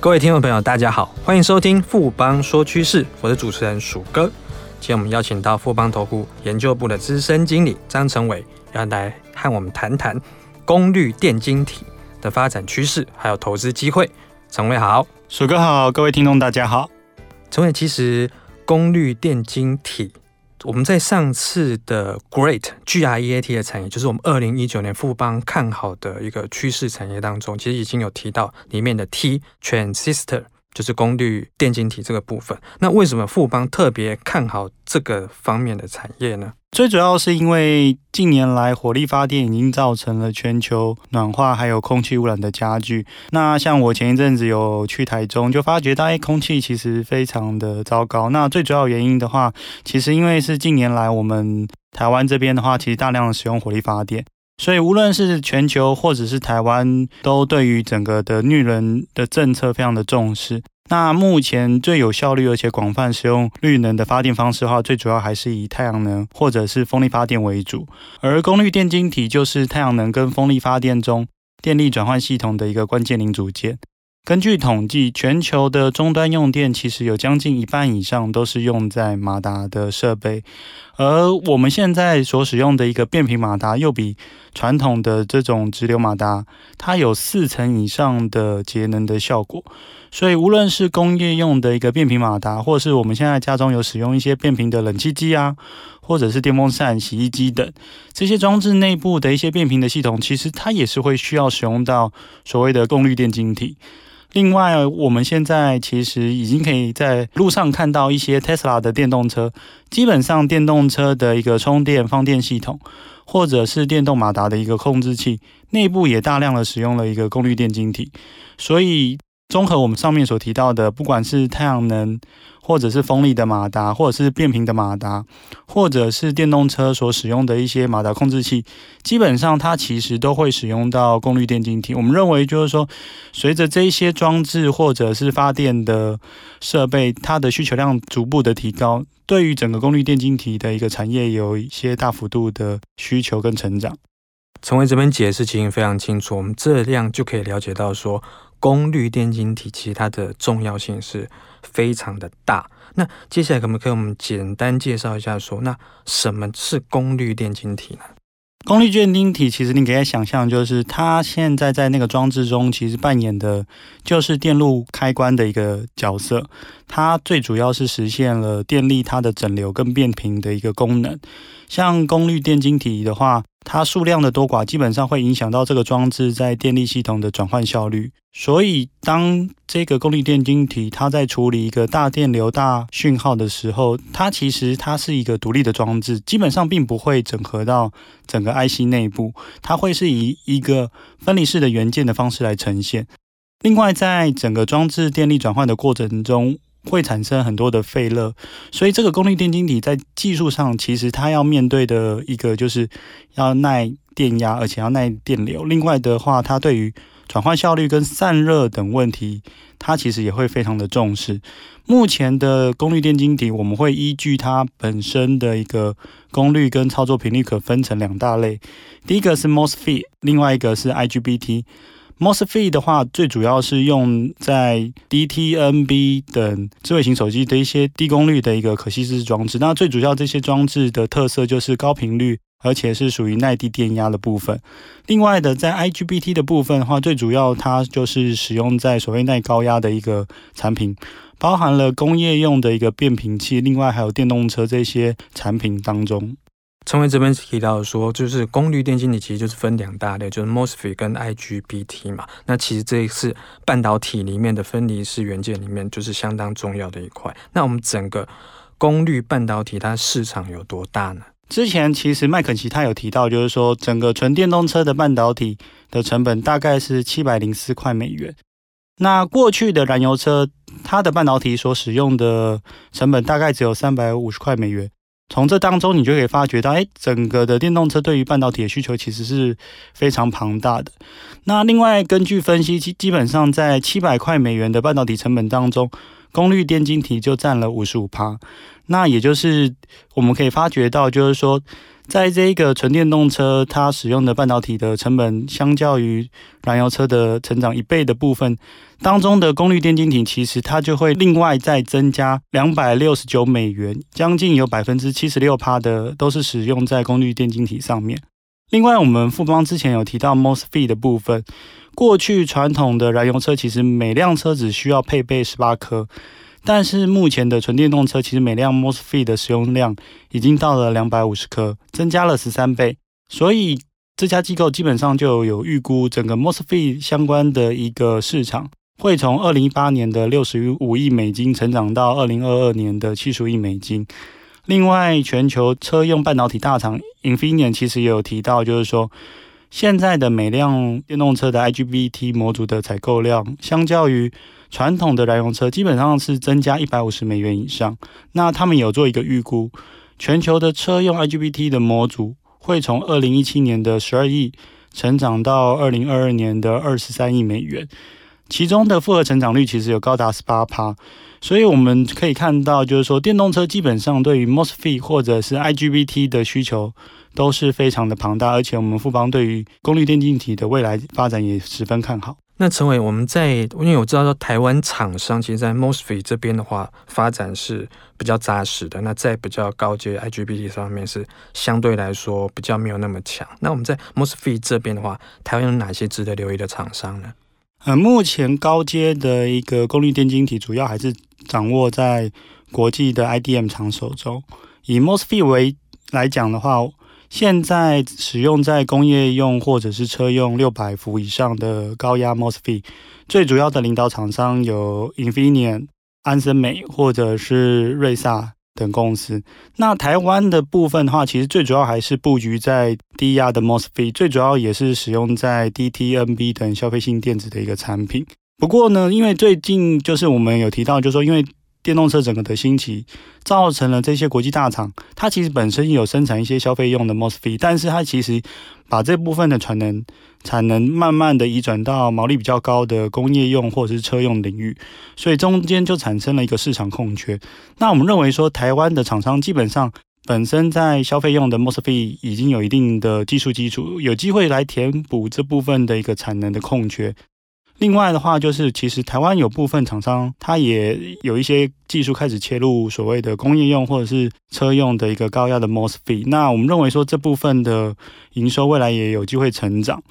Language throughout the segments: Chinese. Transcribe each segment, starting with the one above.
各位听众朋友，大家好，欢迎收听富邦说趋势，我是主持人鼠哥。今天我们邀请到富邦投顾研究部的资深经理张成伟，要来和我们谈谈功率电晶体的发展趋势，还有投资机会。成伟好，鼠哥好，各位听众大家好。成伟，其实功率电晶体。我们在上次的 GREAT G R E A T 的产业，就是我们二零一九年富邦看好的一个趋势产业当中，其实已经有提到里面的 T transistor，就是功率电晶体这个部分。那为什么富邦特别看好这个方面的产业呢？最主要是因为近年来火力发电已经造成了全球暖化还有空气污染的加剧。那像我前一阵子有去台中，就发觉到，哎，空气其实非常的糟糕。那最主要原因的话，其实因为是近年来我们台湾这边的话，其实大量的使用火力发电，所以无论是全球或者是台湾，都对于整个的绿能的政策非常的重视。那目前最有效率而且广泛使用绿能的发电方式的话，最主要还是以太阳能或者是风力发电为主，而功率电晶体就是太阳能跟风力发电中电力转换系统的一个关键零组件。根据统计，全球的终端用电其实有将近一半以上都是用在马达的设备，而我们现在所使用的一个变频马达，又比传统的这种直流马达，它有四成以上的节能的效果。所以，无论是工业用的一个变频马达，或是我们现在家中有使用一些变频的冷气机啊，或者是电风扇、洗衣机等这些装置内部的一些变频的系统，其实它也是会需要使用到所谓的功率电晶体。另外，我们现在其实已经可以在路上看到一些 Tesla 的电动车，基本上电动车的一个充电放电系统，或者是电动马达的一个控制器，内部也大量的使用了一个功率电晶体。所以，综合我们上面所提到的，不管是太阳能，或者是风力的马达，或者是变频的马达，或者是电动车所使用的一些马达控制器，基本上它其实都会使用到功率电晶体。我们认为就是说，随着这一些装置或者是发电的设备，它的需求量逐步的提高，对于整个功率电晶体的一个产业有一些大幅度的需求跟成长。成伟这边解释其实非常清楚，我们这样就可以了解到说，功率电晶体其实它的重要性是非常的大。那接下来可不可以我们简单介绍一下说，那什么是功率电晶体呢？功率电晶体其实你可以想象，就是它现在在那个装置中，其实扮演的就是电路开关的一个角色。它最主要是实现了电力它的整流跟变频的一个功能。像功率电晶体的话，它数量的多寡基本上会影响到这个装置在电力系统的转换效率。所以，当这个功率电晶体它在处理一个大电流、大讯号的时候，它其实它是一个独立的装置，基本上并不会整合到整个 IC 内部，它会是以一个分离式的元件的方式来呈现。另外，在整个装置电力转换的过程中，会产生很多的废热，所以这个功率电晶体在技术上，其实它要面对的一个就是要耐电压，而且要耐电流。另外的话，它对于转换效率跟散热等问题，它其实也会非常的重视。目前的功率电晶体，我们会依据它本身的一个功率跟操作频率，可分成两大类。第一个是 MOSFET，另外一个是 IGBT。MOSFET 的话，最主要是用在 DTNB 等智慧型手机的一些低功率的一个可吸式装置。那最主要这些装置的特色就是高频率，而且是属于耐低电压的部分。另外的，在 IGBT 的部分的话，最主要它就是使用在所谓耐高压的一个产品，包含了工业用的一个变频器，另外还有电动车这些产品当中。成伟这边提到说，就是功率电晶体其实就是分两大类，就是 MOSFET 跟 IGBT 嘛。那其实这是半导体里面的分离式元件里面就是相当重要的一块。那我们整个功率半导体它市场有多大呢？之前其实麦肯锡他有提到，就是说整个纯电动车的半导体的成本大概是七百零四块美元。那过去的燃油车它的半导体所使用的成本大概只有三百五十块美元。从这当中，你就可以发觉到，哎，整个的电动车对于半导体的需求其实是非常庞大的。那另外，根据分析，基基本上在七百块美元的半导体成本当中，功率电晶体就占了五十五趴。那也就是我们可以发觉到，就是说，在这一个纯电动车，它使用的半导体的成本，相较于燃油车的成长一倍的部分当中的功率电晶体，其实它就会另外再增加两百六十九美元，将近有百分之七十六趴的都是使用在功率电晶体上面。另外，我们富邦之前有提到 MOSFET 的部分，过去传统的燃油车其实每辆车只需要配备十八颗。但是目前的纯电动车，其实每辆 MOSFET 的使用量已经到了两百五十颗，增加了十三倍。所以这家机构基本上就有预估，整个 MOSFET 相关的一个市场会从二零一八年的六十五亿美金成长到二零二二年的七十亿美金。另外，全球车用半导体大厂 Infineon 其实也有提到，就是说现在的每辆电动车的 IGBT 模组的采购量，相较于传统的燃油车基本上是增加一百五十美元以上。那他们有做一个预估，全球的车用 IGBT 的模组会从二零一七年的十二亿成长到二零二二年的二十三亿美元，其中的复合成长率其实有高达十八趴。所以我们可以看到，就是说电动车基本上对于 MOSFET 或者是 IGBT 的需求都是非常的庞大，而且我们富邦对于功率电晶体的未来发展也十分看好。那成伟，我们在因为我知道说台湾厂商其实，在 MOSFET 这边的话，发展是比较扎实的。那在比较高阶 IGBT 上面是相对来说比较没有那么强。那我们在 MOSFET 这边的话，台湾有哪些值得留意的厂商呢？呃，目前高阶的一个功率电晶体，主要还是掌握在国际的 IDM 厂手中。以 MOSFET 为来讲的话，现在使用在工业用或者是车用六百伏以上的高压 MOSFET，最主要的领导厂商有 Infineon、安森美或者是瑞萨等公司。那台湾的部分的话，其实最主要还是布局在低压的 MOSFET，最主要也是使用在 DTNB 等消费性电子的一个产品。不过呢，因为最近就是我们有提到，就是说因为电动车整个的兴起，造成了这些国际大厂，它其实本身有生产一些消费用的 MOSFET，但是它其实把这部分的产能产能慢慢的移转到毛利比较高的工业用或者是车用领域，所以中间就产生了一个市场空缺。那我们认为说，台湾的厂商基本上本身在消费用的 MOSFET 已经有一定的技术基础，有机会来填补这部分的一个产能的空缺。另外的话，就是其实台湾有部分厂商，它也有一些技术开始切入所谓的工业用或者是车用的一个高压的 MOSFET。那我们认为说，这部分的营收未来也有机会成长。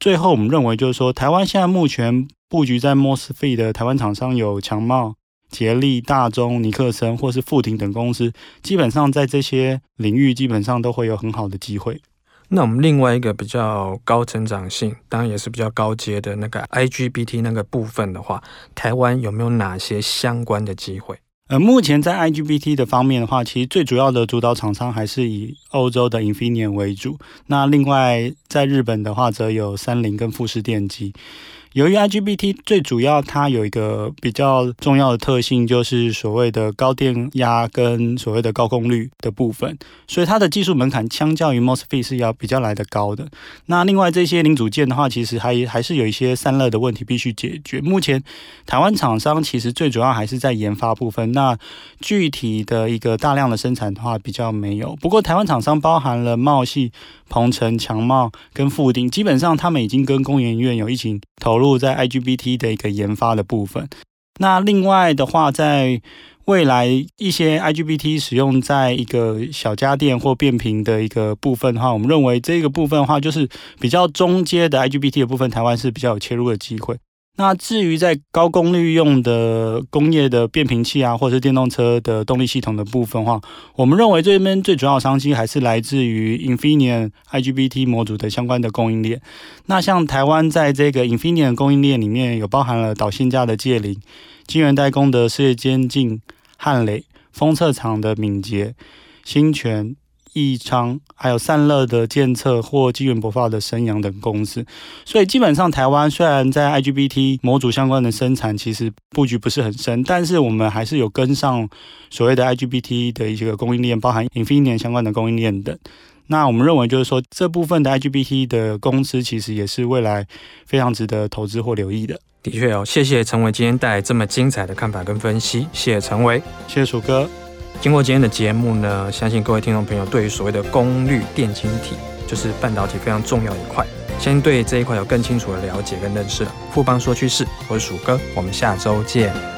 最后，我们认为就是说，台湾现在目前布局在 MOSFET 的台湾厂商有强茂、捷力、大中、尼克森或是富廷等公司，基本上在这些领域基本上都会有很好的机会。那我们另外一个比较高成长性，当然也是比较高阶的那个 IGBT 那个部分的话，台湾有没有哪些相关的机会？呃，目前在 IGBT 的方面的话，其实最主要的主导厂商还是以欧洲的 Infineon 为主。那另外在日本的话，则有三菱跟富士电机。由于 IGBT 最主要，它有一个比较重要的特性，就是所谓的高电压跟所谓的高功率的部分，所以它的技术门槛相较于 MOSFET 是要比较来得高的。那另外这些零组件的话，其实还还是有一些散热的问题必须解决。目前台湾厂商其实最主要还是在研发部分，那具体的一个大量的生产的话比较没有。不过台湾厂商包含了茂系、鹏程、强茂跟富鼎，基本上他们已经跟工研院有一起投投入在 IGBT 的一个研发的部分。那另外的话，在未来一些 IGBT 使用在一个小家电或变频的一个部分的话，我们认为这个部分的话，就是比较中阶的 IGBT 的部分，台湾是比较有切入的机会。那至于在高功率用的工业的变频器啊，或者是电动车的动力系统的部分话，我们认为这边最主要商机还是来自于 Infineon IGBT 模组的相关的供应链。那像台湾在这个 Infineon 供应链里面有包含了导线架的界灵、晶圆代工的世界先进、汉磊、封测厂的敏捷、新泉。益昌，还有散热的建策或晶圆薄发的生阳等公司，所以基本上台湾虽然在 IGBT 模组相关的生产其实布局不是很深，但是我们还是有跟上所谓的 IGBT 的一些个供应链，包含 Infineon 相关的供应链等。那我们认为就是说，这部分的 IGBT 的公司其实也是未来非常值得投资或留意的。的确哦，谢谢陈伟今天带来这么精彩的看法跟分析，谢谢陈伟，谢谢楚哥。经过今天的节目呢，相信各位听众朋友对于所谓的功率电晶体，就是半导体非常重要一块，先对这一块有更清楚的了解跟认识了。富邦说趋势，我是鼠哥，我们下周见。